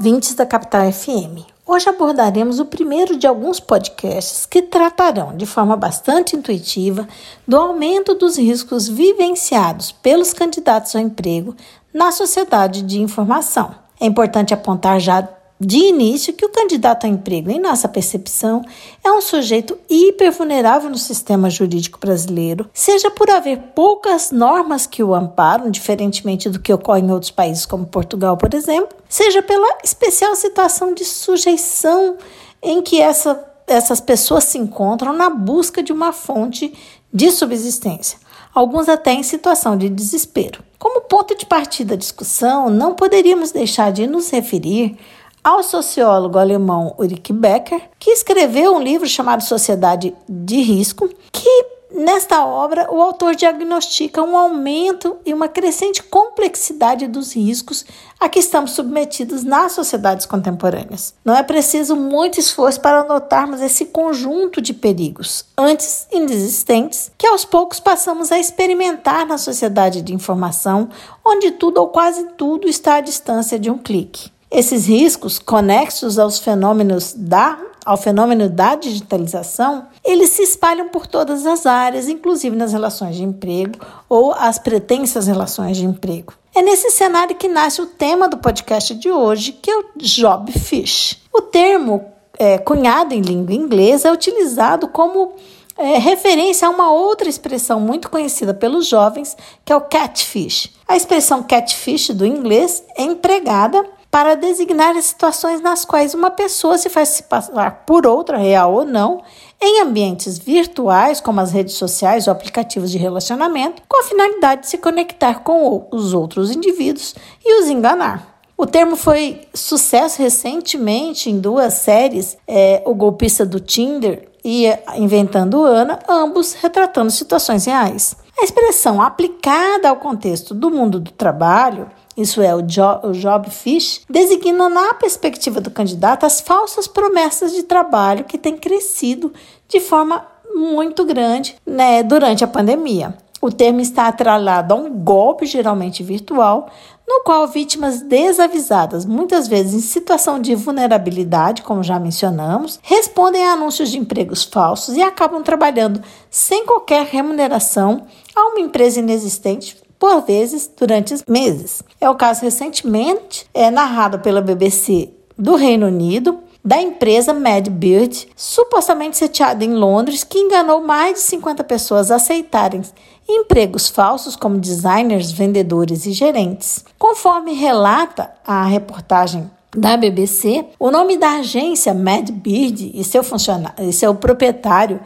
ouvintes da Capital FM. Hoje abordaremos o primeiro de alguns podcasts que tratarão de forma bastante intuitiva do aumento dos riscos vivenciados pelos candidatos ao emprego na sociedade de informação. É importante apontar já de início que o candidato a emprego, em nossa percepção, é um sujeito hipervulnerável no sistema jurídico brasileiro, seja por haver poucas normas que o amparam, diferentemente do que ocorre em outros países como Portugal, por exemplo, seja pela especial situação de sujeição em que essa, essas pessoas se encontram na busca de uma fonte de subsistência, alguns até em situação de desespero. Como ponto de partida da discussão, não poderíamos deixar de nos referir ao sociólogo alemão Ulrich Becker, que escreveu um livro chamado Sociedade de Risco, que nesta obra o autor diagnostica um aumento e uma crescente complexidade dos riscos a que estamos submetidos nas sociedades contemporâneas. Não é preciso muito esforço para notarmos esse conjunto de perigos, antes inexistentes, que aos poucos passamos a experimentar na sociedade de informação, onde tudo ou quase tudo está à distância de um clique. Esses riscos conexos aos fenômenos da ao fenômeno da digitalização, eles se espalham por todas as áreas, inclusive nas relações de emprego ou as pretensas relações de emprego. É nesse cenário que nasce o tema do podcast de hoje, que é o job fish. O termo é, cunhado em língua inglesa é utilizado como é, referência a uma outra expressão muito conhecida pelos jovens, que é o catfish. A expressão catfish do inglês é empregada para designar as situações nas quais uma pessoa se faz passar por outra, real ou não, em ambientes virtuais, como as redes sociais ou aplicativos de relacionamento, com a finalidade de se conectar com os outros indivíduos e os enganar. O termo foi sucesso recentemente em duas séries, é, O Golpista do Tinder e Inventando Ana, ambos retratando situações reais. A expressão aplicada ao contexto do mundo do trabalho isso é, o job, fish, designa na perspectiva do candidato as falsas promessas de trabalho que têm crescido de forma muito grande né, durante a pandemia. O termo está atrelado a um golpe, geralmente virtual, no qual vítimas desavisadas, muitas vezes em situação de vulnerabilidade, como já mencionamos, respondem a anúncios de empregos falsos e acabam trabalhando sem qualquer remuneração a uma empresa inexistente por vezes durante meses. É o caso recentemente é narrado pela BBC do Reino Unido da empresa Madbird, supostamente sediada em Londres, que enganou mais de 50 pessoas a aceitarem empregos falsos como designers, vendedores e gerentes. Conforme relata a reportagem da BBC, o nome da agência Madbird e seu funcionário e seu proprietário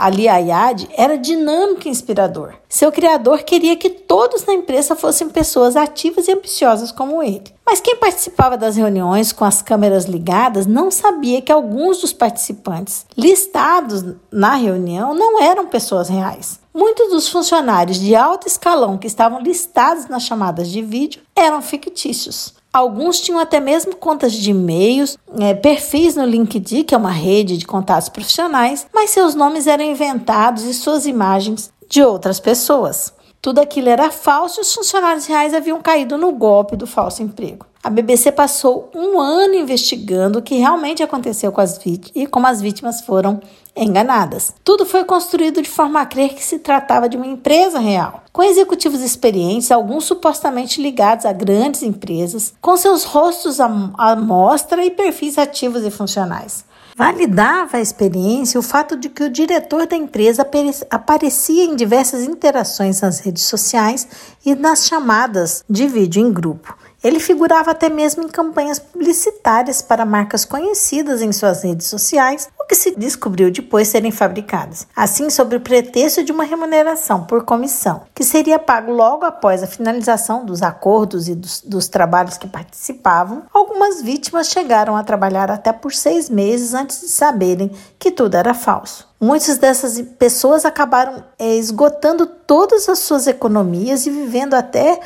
Ali Ayad era dinâmico e inspirador. Seu criador queria que todos na empresa fossem pessoas ativas e ambiciosas como ele. Mas quem participava das reuniões com as câmeras ligadas não sabia que alguns dos participantes listados na reunião não eram pessoas reais. Muitos dos funcionários de alto escalão que estavam listados nas chamadas de vídeo eram fictícios. Alguns tinham até mesmo contas de e-mails, é, perfis no LinkedIn, que é uma rede de contatos profissionais, mas seus nomes eram inventados e suas imagens de outras pessoas. Tudo aquilo era falso e os funcionários reais haviam caído no golpe do falso emprego. A BBC passou um ano investigando o que realmente aconteceu com as vítimas e como as vítimas foram enganadas. Tudo foi construído de forma a crer que se tratava de uma empresa real, com executivos experientes, alguns supostamente ligados a grandes empresas, com seus rostos à mostra e perfis ativos e funcionais. Validava a experiência o fato de que o diretor da empresa aparecia em diversas interações nas redes sociais e nas chamadas de vídeo em grupo. Ele figurava até mesmo em campanhas publicitárias para marcas conhecidas em suas redes sociais, o que se descobriu depois serem fabricadas. Assim, sob o pretexto de uma remuneração por comissão, que seria pago logo após a finalização dos acordos e dos, dos trabalhos que participavam, algumas vítimas chegaram a trabalhar até por seis meses antes de saberem que tudo era falso. Muitas dessas pessoas acabaram é, esgotando todas as suas economias e vivendo até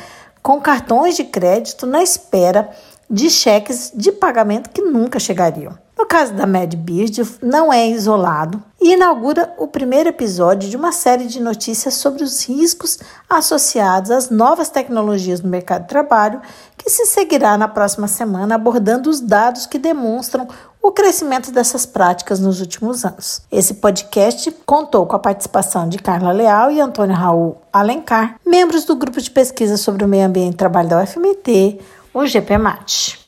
com cartões de crédito na espera de cheques de pagamento que nunca chegariam. No caso da MedBeard, não é isolado e inaugura o primeiro episódio de uma série de notícias sobre os riscos associados às novas tecnologias no mercado de trabalho, que se seguirá na próxima semana abordando os dados que demonstram o crescimento dessas práticas nos últimos anos. Esse podcast contou com a participação de Carla Leal e Antônio Raul Alencar, membros do grupo de pesquisa sobre o meio ambiente e trabalho da UFMT, o GPMAT.